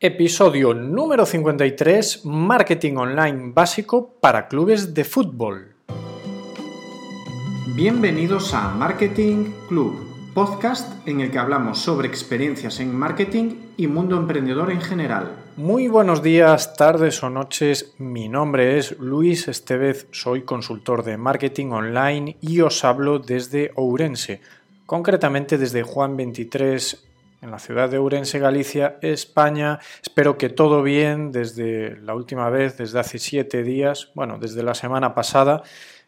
Episodio número 53, Marketing Online básico para clubes de fútbol. Bienvenidos a Marketing Club, podcast en el que hablamos sobre experiencias en marketing y mundo emprendedor en general. Muy buenos días, tardes o noches. Mi nombre es Luis Estevez, soy consultor de marketing online y os hablo desde Ourense, concretamente desde Juan 23 en la ciudad de Ourense, Galicia, España. Espero que todo bien desde la última vez, desde hace siete días, bueno, desde la semana pasada,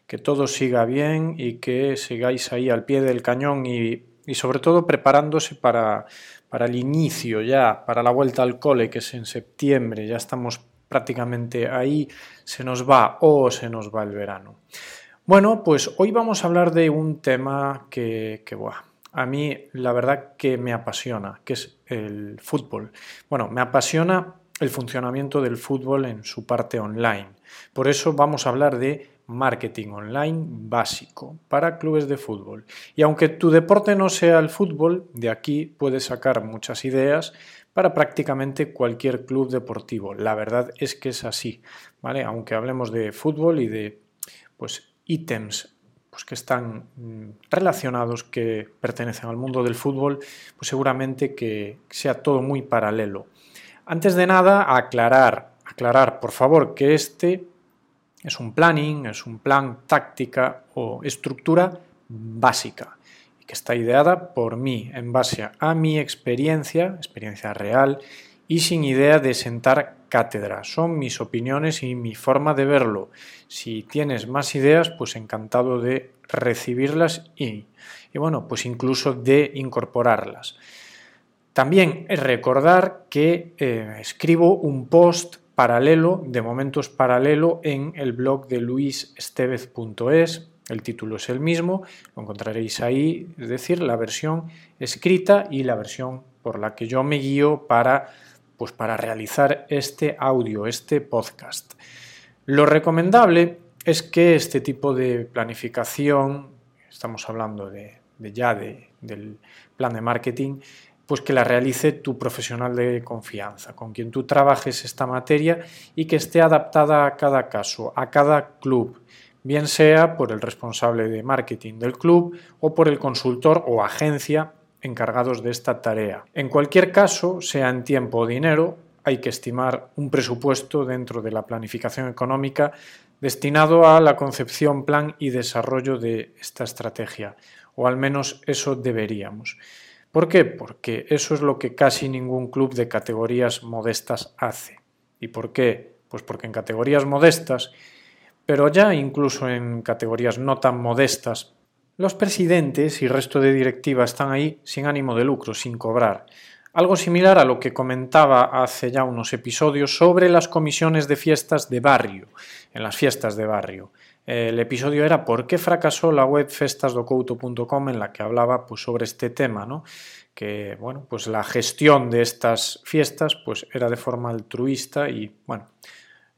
que todo siga bien y que sigáis ahí al pie del cañón y, sobre todo preparándose para, para el inicio ya, para la vuelta al cole, que es en septiembre, ya estamos prácticamente ahí, se nos va o se nos va el verano. Bueno, pues hoy vamos a hablar de un tema que, que a mí la verdad que me apasiona, que es el fútbol. Bueno, me apasiona el funcionamiento del fútbol en su parte online. Por eso vamos a hablar de marketing online básico para clubes de fútbol. Y aunque tu deporte no sea el fútbol, de aquí puedes sacar muchas ideas para prácticamente cualquier club deportivo. La verdad es que es así, ¿vale? Aunque hablemos de fútbol y de pues ítems pues que están mm, relacionados, que pertenecen al mundo del fútbol, pues seguramente que sea todo muy paralelo. Antes de nada, aclarar, aclarar, por favor, que este es un planning, es un plan, táctica o estructura básica que está ideada por mí en base a mi experiencia, experiencia real y sin idea de sentar cátedra. Son mis opiniones y mi forma de verlo. Si tienes más ideas, pues encantado de recibirlas y, bueno, pues incluso de incorporarlas. También recordar que eh, escribo un post paralelo, de momentos paralelo, en el blog de luisestevez.es. El título es el mismo, lo encontraréis ahí, es decir, la versión escrita y la versión por la que yo me guío para pues para realizar este audio, este podcast. Lo recomendable es que este tipo de planificación, estamos hablando de, ya del plan de marketing, pues que la realice tu profesional de confianza, con quien tú trabajes esta materia y que esté adaptada a cada caso, a cada club, bien sea por el responsable de marketing del club o por el consultor o agencia encargados de esta tarea. En cualquier caso, sea en tiempo o dinero, hay que estimar un presupuesto dentro de la planificación económica destinado a la concepción, plan y desarrollo de esta estrategia, o al menos eso deberíamos. ¿Por qué? Porque eso es lo que casi ningún club de categorías modestas hace. ¿Y por qué? Pues porque en categorías modestas, pero ya incluso en categorías no tan modestas, los presidentes y resto de directiva están ahí sin ánimo de lucro, sin cobrar. Algo similar a lo que comentaba hace ya unos episodios sobre las comisiones de fiestas de barrio, en las fiestas de barrio. El episodio era ¿Por qué fracasó la web festasdocouto.com en la que hablaba pues, sobre este tema, ¿no? que bueno, pues la gestión de estas fiestas pues, era de forma altruista y bueno,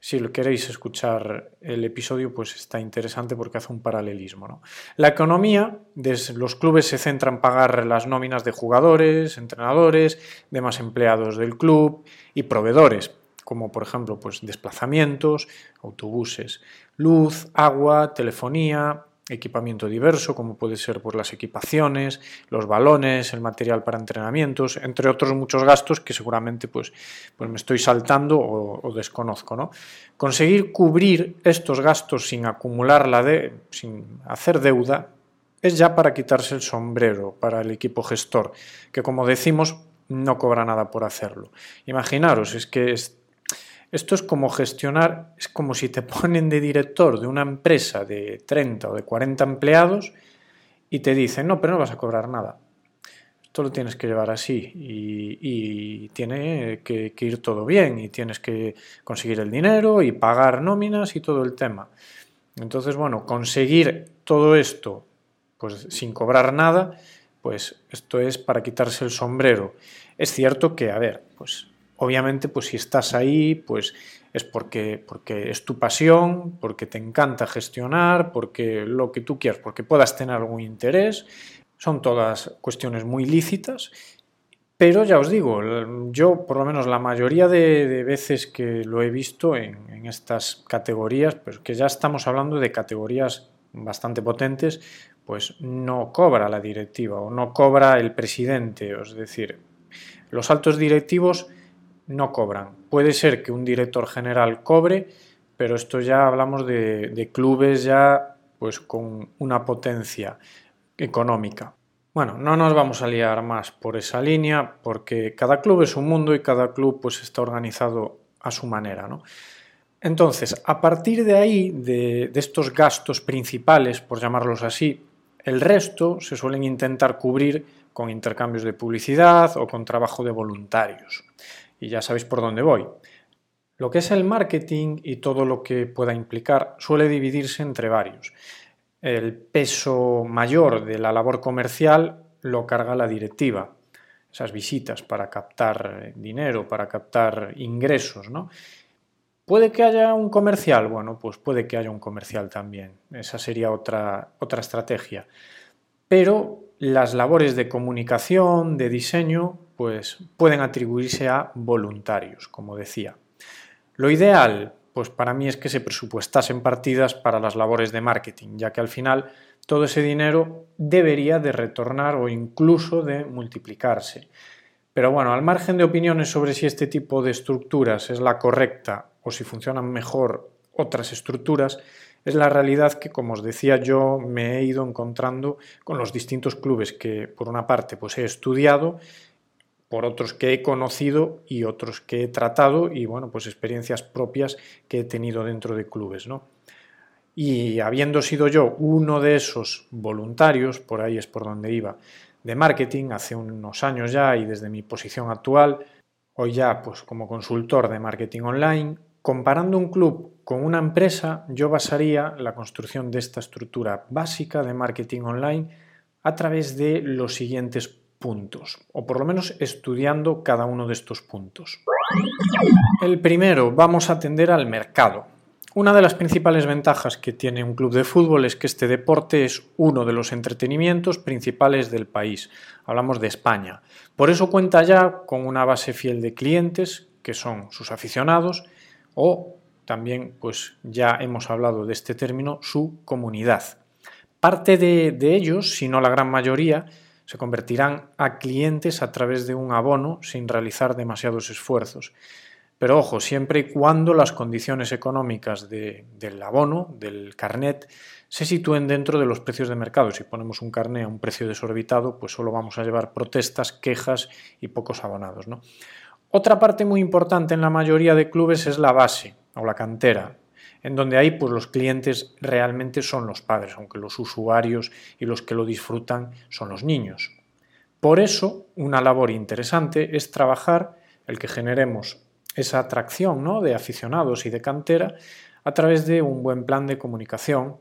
si lo queréis escuchar el episodio, pues está interesante porque hace un paralelismo. La economía, los clubes se centra en pagar las nóminas de jugadores, entrenadores, demás empleados del club y proveedores, como por ejemplo pues, desplazamientos, autobuses, luz, agua, telefonía, equipamiento diverso, como puede ser por las equipaciones, los balones, el material para entrenamientos, entre otros muchos gastos que seguramente pues, pues me estoy saltando o, desconozco. ¿no? Conseguir cubrir estos gastos sin acumular la de, sin hacer deuda, es ya para quitarse el sombrero para el equipo gestor, que como decimos, no cobra nada por hacerlo. Imaginaros, es que esto es como gestionar, es como si te ponen de director de una empresa de 30 o de 40 empleados y te dicen, no, pero no vas a cobrar nada. Esto lo tienes que llevar así y, tiene que, ir todo bien y tienes que conseguir el dinero y pagar nóminas y todo el tema. Entonces, bueno, conseguir todo esto pues sin cobrar nada, pues esto es para quitarse el sombrero. Es cierto que, a ver, pues Obviamente, pues si estás ahí, pues es porque, porque es tu pasión, porque te encanta gestionar, porque lo que tú quieras, porque puedas tener algún interés. Son todas cuestiones muy lícitas, Pero ya os digo, yo por lo menos la mayoría de, veces que lo he visto en, estas categorías, pues que ya estamos hablando de categorías bastante potentes, pues no cobra la directiva o no cobra el presidente. Es decir, los altos directivos no cobran. Puede ser que un director general cobre, pero esto ya hablamos de, clubes ya pues con una potencia económica. Bueno, no nos vamos a liar más por esa línea porque cada club es un mundo y cada club pues está organizado a su manera, ¿no? Entonces, a partir de ahí, de, estos gastos principales, por llamarlos así, el resto se suelen intentar cubrir con intercambios de publicidad o con trabajo de voluntarios. Y ya sabéis por dónde voy. Lo que es el marketing y todo lo que pueda implicar suele dividirse entre varios el peso mayor de la labor comercial lo carga la directiva. Esas visitas para captar dinero, para captar ingresos, ¿no? ¿Puede que haya un comercial? Bueno, pues puede que haya un comercial también. Esa sería otra, otra estrategia. Pero las labores de comunicación, de diseño, pues pueden atribuirse a voluntarios, como decía. Lo ideal, pues para mí es que se presupuestasen partidas para las labores de marketing, ya que al final todo ese dinero debería de retornar o incluso de multiplicarse. Pero bueno, al margen de opiniones sobre si este tipo de estructuras es la correcta o si funcionan mejor otras estructuras, es la realidad que, como os decía, yo me he ido encontrando con los distintos clubes que, por una parte, pues he estudiado por otros que he conocido y otros que he tratado y bueno, pues experiencias propias que he tenido dentro de clubes, ¿no? Y habiendo sido yo uno de esos voluntarios, por ahí es por donde iba, de marketing hace unos años ya y desde mi posición actual, hoy ya pues como consultor de marketing online, comparando un club con una empresa, yo basaría la construcción de esta estructura básica de marketing online a través de los siguientes puntos, o por lo menos estudiando cada uno de estos puntos. El primero, vamos a atender al mercado. Una de las principales ventajas que tiene un club de fútbol es que este deporte es uno de los entretenimientos principales del país. Hablamos de España. Por eso cuenta ya con una base fiel de clientes, que son sus aficionados, o también, pues ya hemos hablado de este término, su comunidad. Parte de, de ellos, si no la gran mayoría, se convertirán a clientes a través de un abono sin realizar demasiados esfuerzos. Pero ojo, siempre y cuando las condiciones económicas del abono, del carnet, se sitúen dentro de los precios de mercado. Si ponemos un carnet a un precio desorbitado, pues solo vamos a llevar protestas, quejas y pocos abonados. Otra parte muy importante en la mayoría de clubes es la base o la cantera, en donde ahí pues los clientes realmente son los padres, aunque los usuarios y los que lo disfrutan son los niños. Por eso, una labor interesante es trabajar el que generemos esa atracción ¿no? de aficionados y de cantera a través de un buen plan de comunicación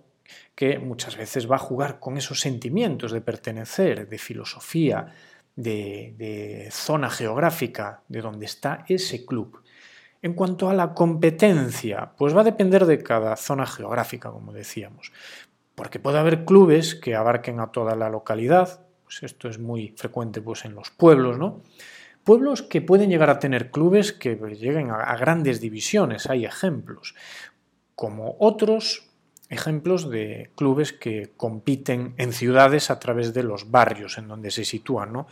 que muchas veces va a jugar con esos sentimientos de pertenecer, de filosofía, de, de zona geográfica, de donde está ese club. En cuanto a la competencia, pues va a depender de cada zona geográfica, como decíamos, porque puede haber clubes que abarquen a toda la localidad, pues esto es muy frecuente pues en los pueblos, ¿no? Pueblos que pueden llegar a tener clubes que lleguen a, grandes divisiones, hay ejemplos, como otros ejemplos de clubes que compiten en ciudades a través de los barrios en donde se sitúan, ¿no?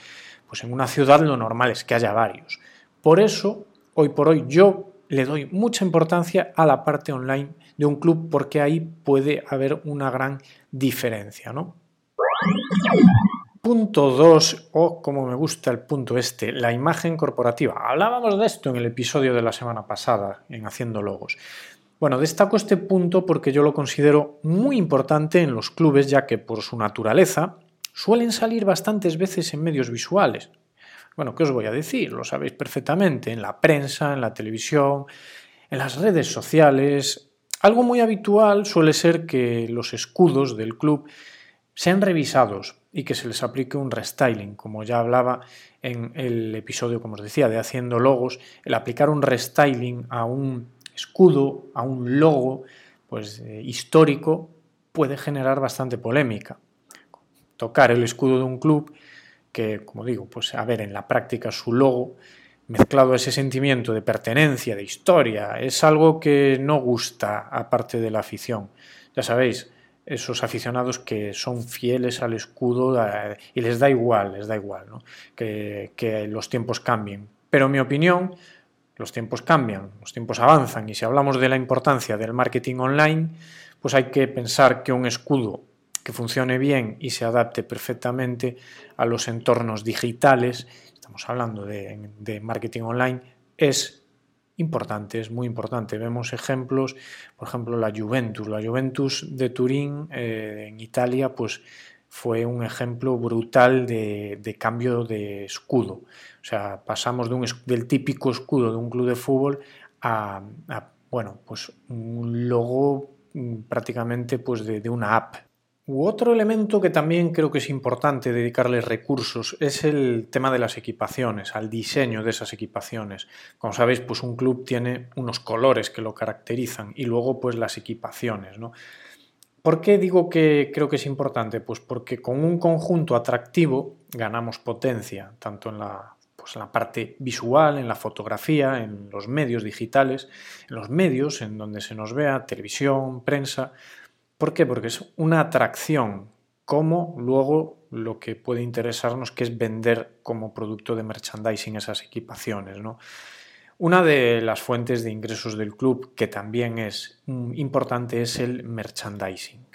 Pues en una ciudad lo normal es que haya varios. Por eso hoy por hoy yo le doy mucha importancia a la parte online de un club porque ahí puede haber una gran diferencia, ¿no? Punto 2, o como me gusta el punto este, la imagen corporativa. Hablábamos de esto en el episodio de la semana pasada, en Haciendo Logos. Bueno, destaco este punto porque yo lo considero muy importante en los clubes, ya que por su naturaleza suelen salir bastantes veces en medios visuales. Bueno, ¿qué os voy a decir? Lo sabéis perfectamente, en la prensa, en la televisión, en las redes sociales. Algo muy habitual suele ser que los escudos del club sean revisados y que se les aplique un restyling, como ya hablaba en el episodio, como os decía, de haciendo logos, el aplicar un restyling a un escudo, a un logo, pues eh, histórico, puede generar bastante polémica. Tocar el escudo de un club que, como digo, pues a ver en la práctica su logo mezclado a ese sentimiento de pertenencia, de historia, es algo que no gusta aparte de la afición. Ya sabéis, esos aficionados que son fieles al escudo y les da igual, les da igual ¿no? que, que los tiempos cambien. Pero en mi opinión, los tiempos cambian, los tiempos avanzan y si hablamos de la importancia del marketing online, pues hay que pensar que un escudo que funcione bien y se adapte perfectamente a los entornos digitales estamos hablando de, marketing online, es importante, es muy importante. Vemos ejemplos, por ejemplo, la Juventus. La Juventus de Turín eh, en Italia, pues fue un ejemplo brutal de, cambio de escudo. O sea, pasamos de un, del típico escudo de un club de fútbol a, bueno, pues un logo mm, prácticamente pues de, de una app otro elemento que también creo que es importante dedicarle recursos es el tema de las equipaciones, al diseño de esas equipaciones. Como sabéis, pues un club tiene unos colores que lo caracterizan y luego pues las equipaciones, ¿no? ¿Por qué digo que creo que es importante? Pues porque con un conjunto atractivo ganamos potencia, tanto en la, pues en la parte visual, en la fotografía, en los medios digitales, en los medios en donde se nos vea, televisión, prensa, ¿Por qué? Porque es una atracción, como luego lo que puede interesarnos, que es vender como producto de merchandising esas equipaciones. ¿no? Una de las fuentes de ingresos del club, que también es mm, importante, es el merchandising.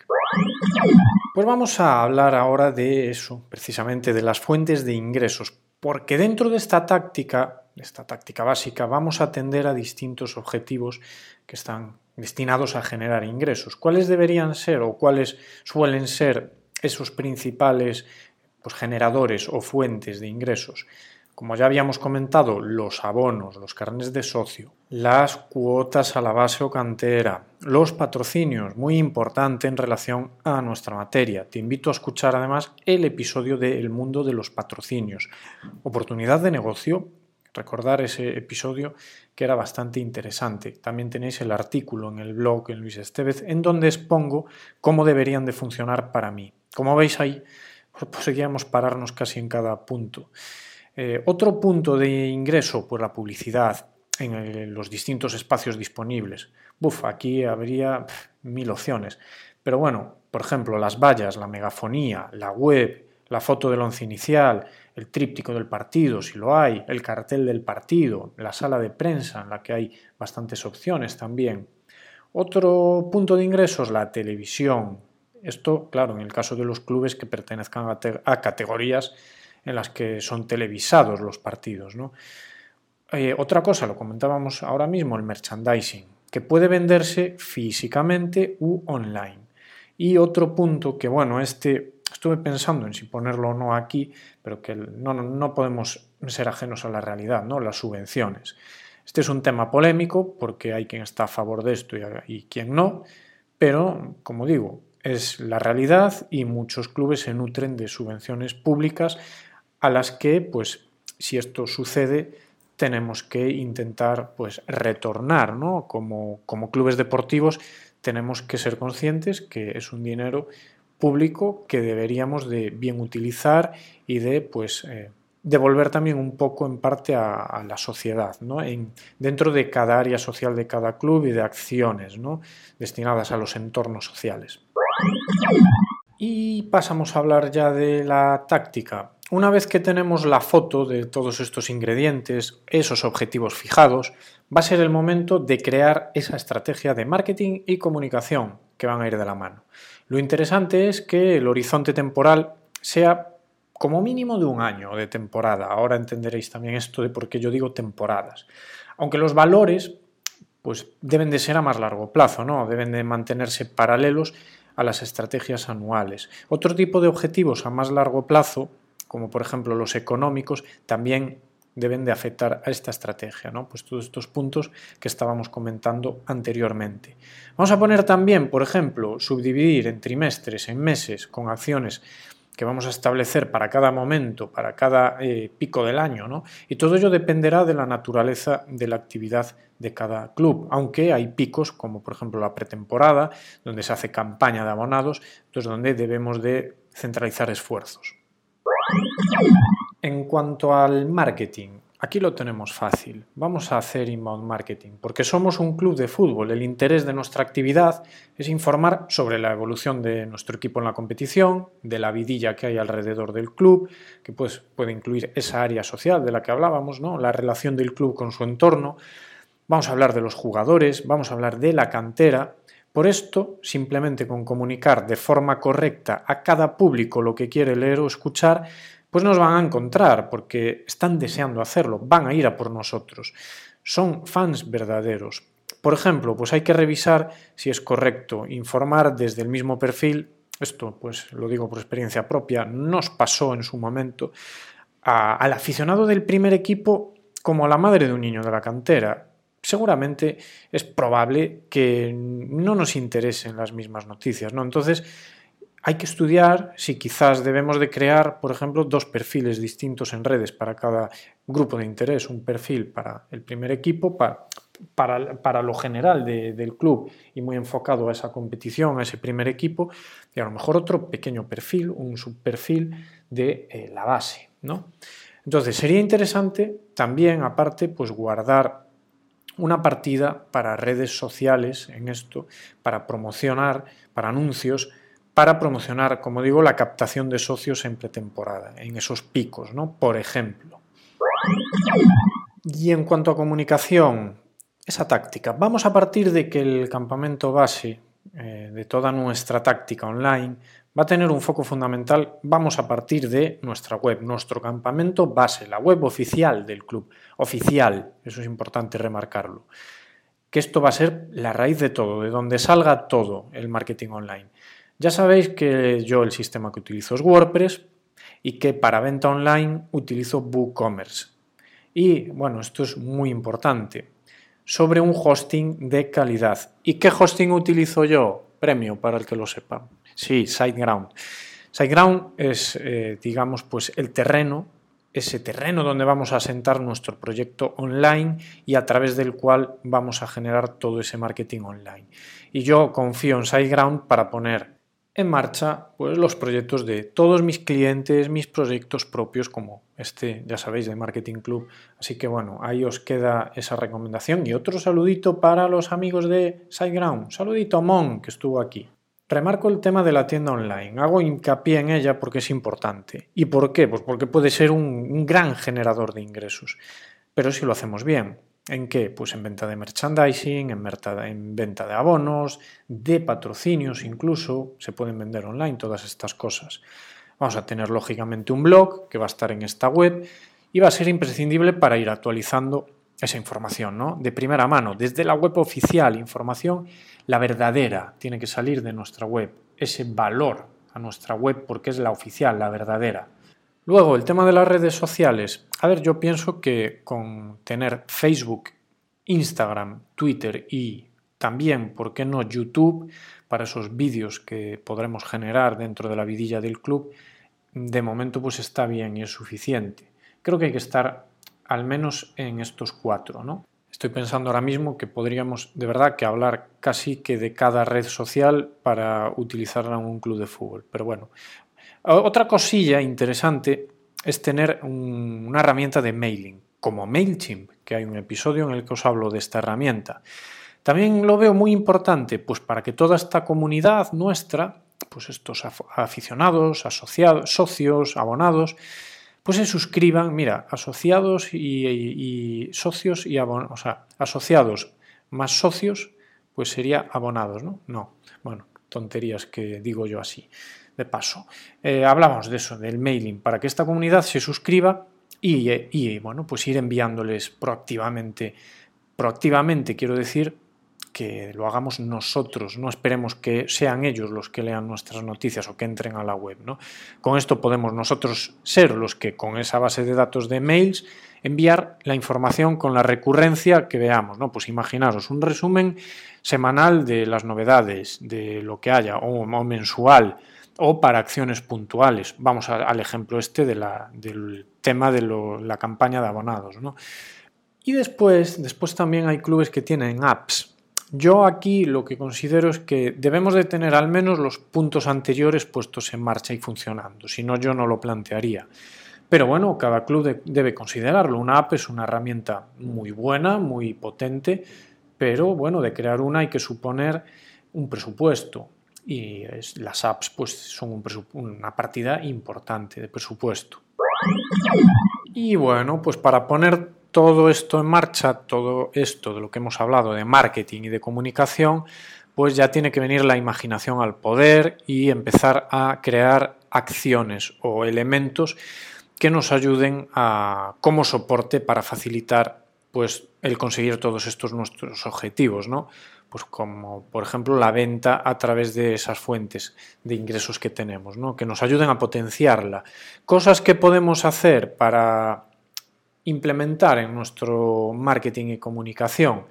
Pues vamos a hablar ahora de eso, precisamente de las fuentes de ingresos, porque dentro de esta táctica, esta táctica básica, vamos a atender a distintos objetivos que están destinados a generar ingresos. ¿Cuáles deberían ser o cuáles suelen ser esos principales pues, generadores o fuentes de ingresos? Como ya habíamos comentado, los abonos, los carnes de socio, las cuotas a la base o cantera, los patrocinios, muy importante en relación a nuestra materia. Te invito a escuchar además el episodio de El mundo de los patrocinios. Oportunidad de negocio recordar ese episodio que era bastante interesante. También tenéis el artículo en el blog en Luis Estevez en donde expongo cómo deberían de funcionar para mí. Como veis ahí, podríamos pararnos casi en cada punto. Eh, otro punto de ingreso, pues la publicidad en los distintos espacios disponibles. Buf, aquí habría mil opciones. Pero bueno, por ejemplo, las vallas, la megafonía, la web, la foto del once inicial, el tríptico del partido, si lo hay, el cartel del partido, la sala de prensa, en la que hay bastantes opciones también. Otro punto de ingresos, la televisión. Esto, claro, en el caso de los clubes que pertenezcan a, categorías en las que son televisados los partidos. ¿no? Eh, otra cosa, lo comentábamos ahora mismo, el merchandising, que puede venderse físicamente u online. Y otro punto que, bueno, este Estuve pensando en si ponerlo o no aquí, pero que no, no podemos ser ajenos a la realidad, ¿no? Las subvenciones. Este es un tema polémico porque hay quien está a favor de esto y, quien no, pero como digo, es la realidad y muchos clubes se nutren de subvenciones públicas a las que, pues, si esto sucede, tenemos que intentar pues retornar, ¿no? Como, como clubes deportivos tenemos que ser conscientes que es un dinero público que deberíamos de bien utilizar y de pues eh, devolver también un poco en parte a, la sociedad, ¿no? en, dentro de cada área social de cada club y de acciones ¿no? destinadas a los entornos sociales. Y pasamos a hablar ya de la táctica. Una vez que tenemos la foto de todos estos ingredientes, esos objetivos fijados, va a ser el momento de crear esa estrategia de marketing y comunicación que van a ir de la mano. Lo interesante es que el horizonte temporal sea como mínimo de un año de temporada. Ahora entenderéis también esto de por qué yo digo temporadas. Aunque los valores pues deben de ser a más largo plazo, ¿no? Deben de mantenerse paralelos a las estrategias anuales. Otro tipo de objetivos a más largo plazo, como por ejemplo los económicos, también deben de afectar a esta estrategia, ¿no? Pues todos estos puntos que estábamos comentando anteriormente. Vamos a poner también, por ejemplo, subdividir en trimestres, en meses, con acciones que vamos a establecer para cada momento, para cada eh, pico del año, ¿no? Y todo ello dependerá de la naturaleza de la actividad de cada club, aunque hay picos como por ejemplo la pretemporada, donde se hace campaña de abonados, entonces donde debemos de centralizar esfuerzos. En cuanto al marketing, Aquí lo tenemos fácil. Vamos a hacer inbound marketing porque somos un club de fútbol. El interés de nuestra actividad es informar sobre la evolución de nuestro equipo en la competición, de la vidilla que hay alrededor del club, que pues, puede incluir esa área social de la que hablábamos, ¿no? la relación del club con su entorno. Vamos a hablar de los jugadores, vamos a hablar de la cantera. Por esto, simplemente con comunicar de forma correcta a cada público lo que quiere leer o escuchar, pues nos van a encontrar porque están deseando hacerlo, van a ir a por nosotros. Son fans verdaderos. Por ejemplo, pues hay que revisar si es correcto informar desde el mismo perfil. Esto, pues lo digo por experiencia propia, nos pasó en su momento al aficionado del primer equipo como a la madre de un niño de la cantera. Seguramente es probable que no nos interesen las mismas noticias, ¿no? Entonces, hay que estudiar si quizás debemos de crear, por ejemplo, dos perfiles distintos en redes para cada grupo de interés. Un perfil para el primer equipo, para, para, lo general del club y muy enfocado a esa competición, a ese primer equipo, y a lo mejor otro pequeño perfil, un subperfil de eh, la base. ¿no? Entonces sería interesante también, aparte, pues guardar una partida para redes sociales en esto, para promocionar, para anuncios, para promocionar, como digo, la captación de socios en pretemporada, en esos picos, ¿no? Por ejemplo. Y en cuanto a comunicación, esa táctica, vamos a partir de que el campamento base eh, de toda nuestra táctica online va a tener un foco fundamental, vamos a partir de nuestra web, nuestro campamento base, la web oficial del club, oficial, eso es importante remarcarlo, que esto va a ser la raíz de todo, de donde salga todo el marketing online. Ya sabéis que yo el sistema que utilizo es WordPress y que para venta online utilizo WooCommerce. Y bueno, esto es muy importante. Sobre un hosting de calidad. ¿Y qué hosting utilizo yo? Premio para el que lo sepa. Sí, SiteGround. SiteGround es, eh, digamos, pues el terreno, ese terreno donde vamos a asentar nuestro proyecto online y a través del cual vamos a generar todo ese marketing online. Y yo confío en SiteGround para poner en marcha pues, los proyectos de todos mis clientes, mis proyectos propios como este, ya sabéis, de Marketing Club. Así que bueno, ahí os queda esa recomendación. Y otro saludito para los amigos de SiteGround. Saludito a Mon, que estuvo aquí. Remarco el tema de la tienda online. Hago hincapié en ella porque es importante. ¿Y por qué? Pues porque puede ser un, un gran generador de ingresos. Pero si lo hacemos bien. ¿En qué? Pues en venta de merchandising, en, en, venta de abonos, de patrocinios incluso, se pueden vender online todas estas cosas. Vamos a tener lógicamente un blog que va a estar en esta web y va a ser imprescindible para ir actualizando esa información, ¿no? De primera mano, desde la web oficial, información, la verdadera, tiene que salir de nuestra web, ese valor a nuestra web porque es la oficial, la verdadera. Luego, el tema de las redes sociales. A ver, yo pienso que con tener Facebook, Instagram, Twitter y también, ¿por qué no, YouTube para esos vídeos que podremos generar dentro de la vidilla del club, de momento pues está bien y es suficiente. Creo que hay que estar al menos en estos cuatro, ¿no? Estoy pensando ahora mismo que podríamos de verdad que hablar casi que de cada red social para utilizarla en un club de fútbol. Pero bueno, otra cosilla interesante es tener una herramienta de mailing, como MailChimp, que hay un episodio en el que os hablo de esta herramienta. También lo veo muy importante, pues para que toda esta comunidad nuestra, pues estos aficionados, asociados, socios, abonados, pues se suscriban, mira, asociados y, socios y abonados, o sea, asociados más socios, pues sería abonados, ¿no? No, bueno, tonterías que digo yo así de paso. Eh, hablamos de eso, del mailing, para que esta comunidad se suscriba y, bueno, pues ir enviándoles proactivamente. Proactivamente quiero decir que lo hagamos nosotros, no esperemos que sean ellos los que lean nuestras noticias o que entren a la web. ¿no? Con esto podemos nosotros ser los que con esa base de datos de mails enviar la información con la recurrencia que veamos. ¿no? Pues imaginaros un resumen semanal de las novedades, de lo que haya, o mensual, o para acciones puntuales. Vamos al ejemplo este del tema de la campaña de abonados. Y después, después también hay clubes que tienen apps. Yo aquí lo que considero es que debemos de tener al menos los puntos anteriores puestos en marcha y funcionando, si no yo no lo plantearía. Pero bueno, cada club debe considerarlo. Una app es una herramienta muy buena, muy potente, pero bueno, de crear una hay que suponer un presupuesto y las apps pues son una partida importante de presupuesto. Y bueno, pues para poner todo esto en marcha, todo esto de lo que hemos hablado de marketing y de comunicación, pues ya tiene que venir la imaginación al poder y empezar a crear acciones o elementos que nos ayuden a como soporte para facilitar pues el conseguir todos estos nuestros objetivos, ¿no? Pues como por ejemplo la venta a través de esas fuentes de ingresos que tenemos, ¿no? Que nos ayuden a potenciarla. Cosas que podemos hacer para implementar en nuestro marketing y comunicación.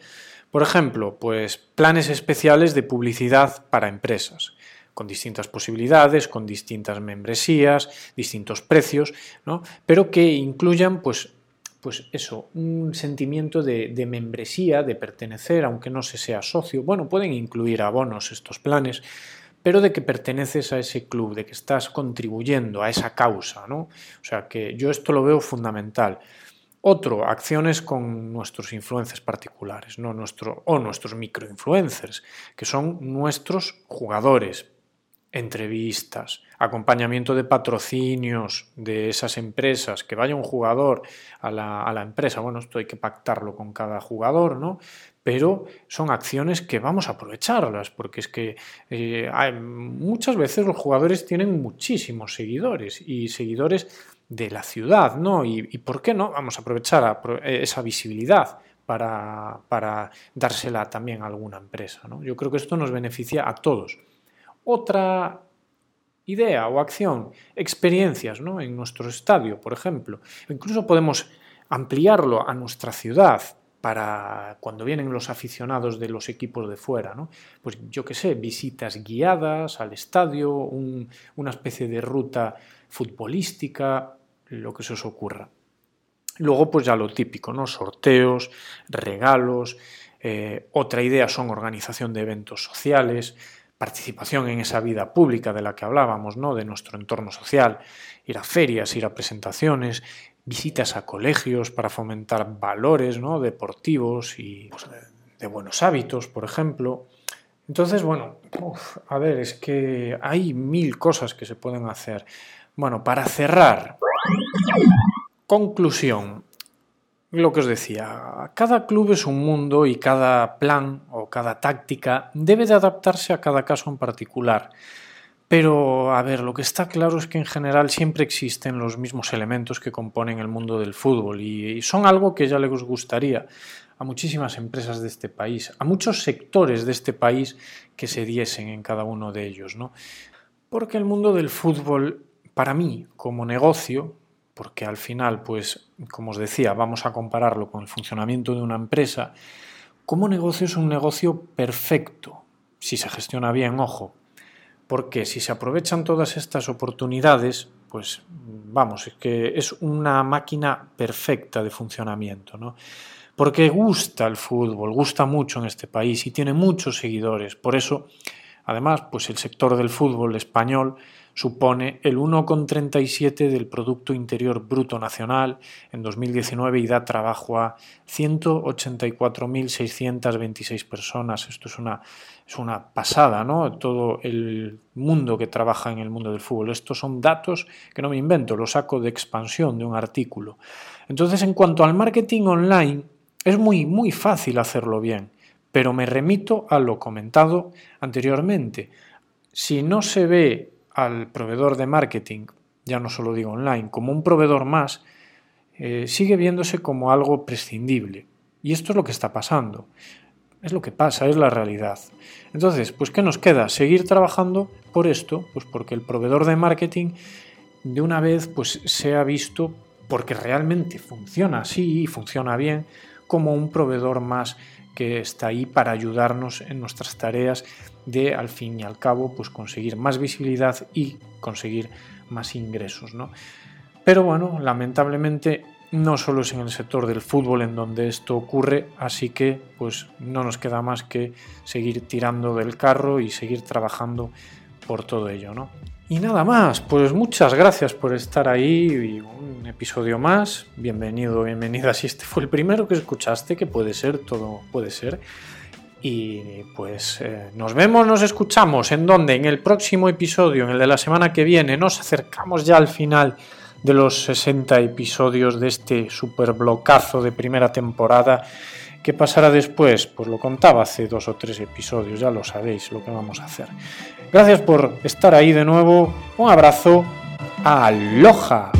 Por ejemplo, pues planes especiales de publicidad para empresas, con distintas posibilidades, con distintas membresías, distintos precios, ¿no? pero que incluyan pues, pues eso, un sentimiento de, membresía, de pertenecer, aunque no se sea socio. Bueno, pueden incluir abonos estos planes, pero de que perteneces a ese club, de que estás contribuyendo a esa causa, ¿no? O sea que yo esto lo veo fundamental. Otro, acciones con nuestros influencers particulares, no o nuestros microinfluencers, que son nuestros jugadores. Entrevistas, acompañamiento de patrocinios de esas empresas, que vaya un jugador a la, empresa. Bueno, esto hay que pactarlo con cada jugador, ¿no? Pero son acciones que vamos a aprovecharlas, porque es que eh, muchas veces los jugadores tienen muchísimos seguidores y seguidores de la ciudad, ¿no? Y, por qué no vamos a aprovechar eh, esa visibilidad para, para, dársela también a alguna empresa, ¿no? Yo creo que esto nos beneficia a todos. Otra idea o acción, experiencias, ¿no? En nuestro estadio, por ejemplo. Incluso podemos ampliarlo a nuestra ciudad para cuando vienen los aficionados de los equipos de fuera. Pues yo qué sé, visitas guiadas al estadio, una especie de ruta futbolística, lo que se os ocurra. Luego, pues ya lo típico, ¿no? Sorteos, regalos. Eh, otra idea son organización de eventos sociales, participación en esa vida pública de la que hablábamos, ¿no? De nuestro entorno social, ir a ferias, ir a presentaciones, visitas a colegios para fomentar valores, ¿no? Deportivos y pues, de, buenos hábitos, por ejemplo. Entonces, bueno, a ver, es que hay mil cosas que se pueden hacer. Bueno, para cerrar, conclusión. Lo que os decía, cada club es un mundo y cada plan o cada táctica debe de adaptarse a cada caso en particular. Pero, a ver, lo que está claro es que en general siempre existen los mismos elementos que componen el mundo del fútbol y, son algo que ya les gustaría a muchísimas empresas de este país, a muchos sectores de este país que se diesen en cada uno de ellos, ¿no? Porque el mundo del fútbol para mí, como negocio, porque al final, pues, como os decía, vamos a compararlo con el funcionamiento de una empresa, como negocio es un negocio perfecto, si se gestiona bien, ojo, porque si se aprovechan todas estas oportunidades, pues vamos, es que es una máquina perfecta de funcionamiento, ¿no? Porque gusta el fútbol, gusta mucho en este país y tiene muchos seguidores. Por eso, además, pues el sector del fútbol español supone el 1,37 del Producto Interior Bruto Nacional en 2019 y da trabajo a 184.626 personas. Esto es una, es una pasada, ¿no? Todo el mundo que trabaja en el mundo del fútbol. Estos son datos que no me invento, los saco de expansión de un artículo. Entonces, en cuanto al marketing online, es muy, muy fácil hacerlo bien, pero me remito a lo comentado anteriormente. Si no se ve al proveedor de marketing, ya no solo digo online, como un proveedor más, eh, sigue viéndose como algo prescindible. Y esto es lo que está pasando. Es lo que pasa, es la realidad. Entonces, pues ¿qué nos queda? Seguir trabajando por esto, pues porque el proveedor de marketing de una vez pues se ha visto porque realmente funciona así y funciona bien como un proveedor más que está ahí para ayudarnos en nuestras tareas de al fin y al cabo pues conseguir más visibilidad y conseguir más ingresos ¿no? pero bueno lamentablemente no solo es en el sector del fútbol en donde esto ocurre, así que pues no nos queda más que seguir tirando del carro y seguir trabajando por todo ello, ¿no? Y nada más, pues muchas gracias por estar ahí y un episodio más. Bienvenido, bienvenida si este fue el primero que escuchaste, que puede ser, todo puede ser. Y pues eh, nos vemos, nos escuchamos. ¿En dónde? En el próximo episodio, en el de la semana que viene. Nos acercamos ya al final de los 60 episodios de este super blocazo de primera temporada. ¿Qué pasará después? Pues lo contaba hace dos o tres episodios, ya lo sabéis lo que vamos a hacer. Gracias por estar ahí de nuevo. Un abrazo. Aloha.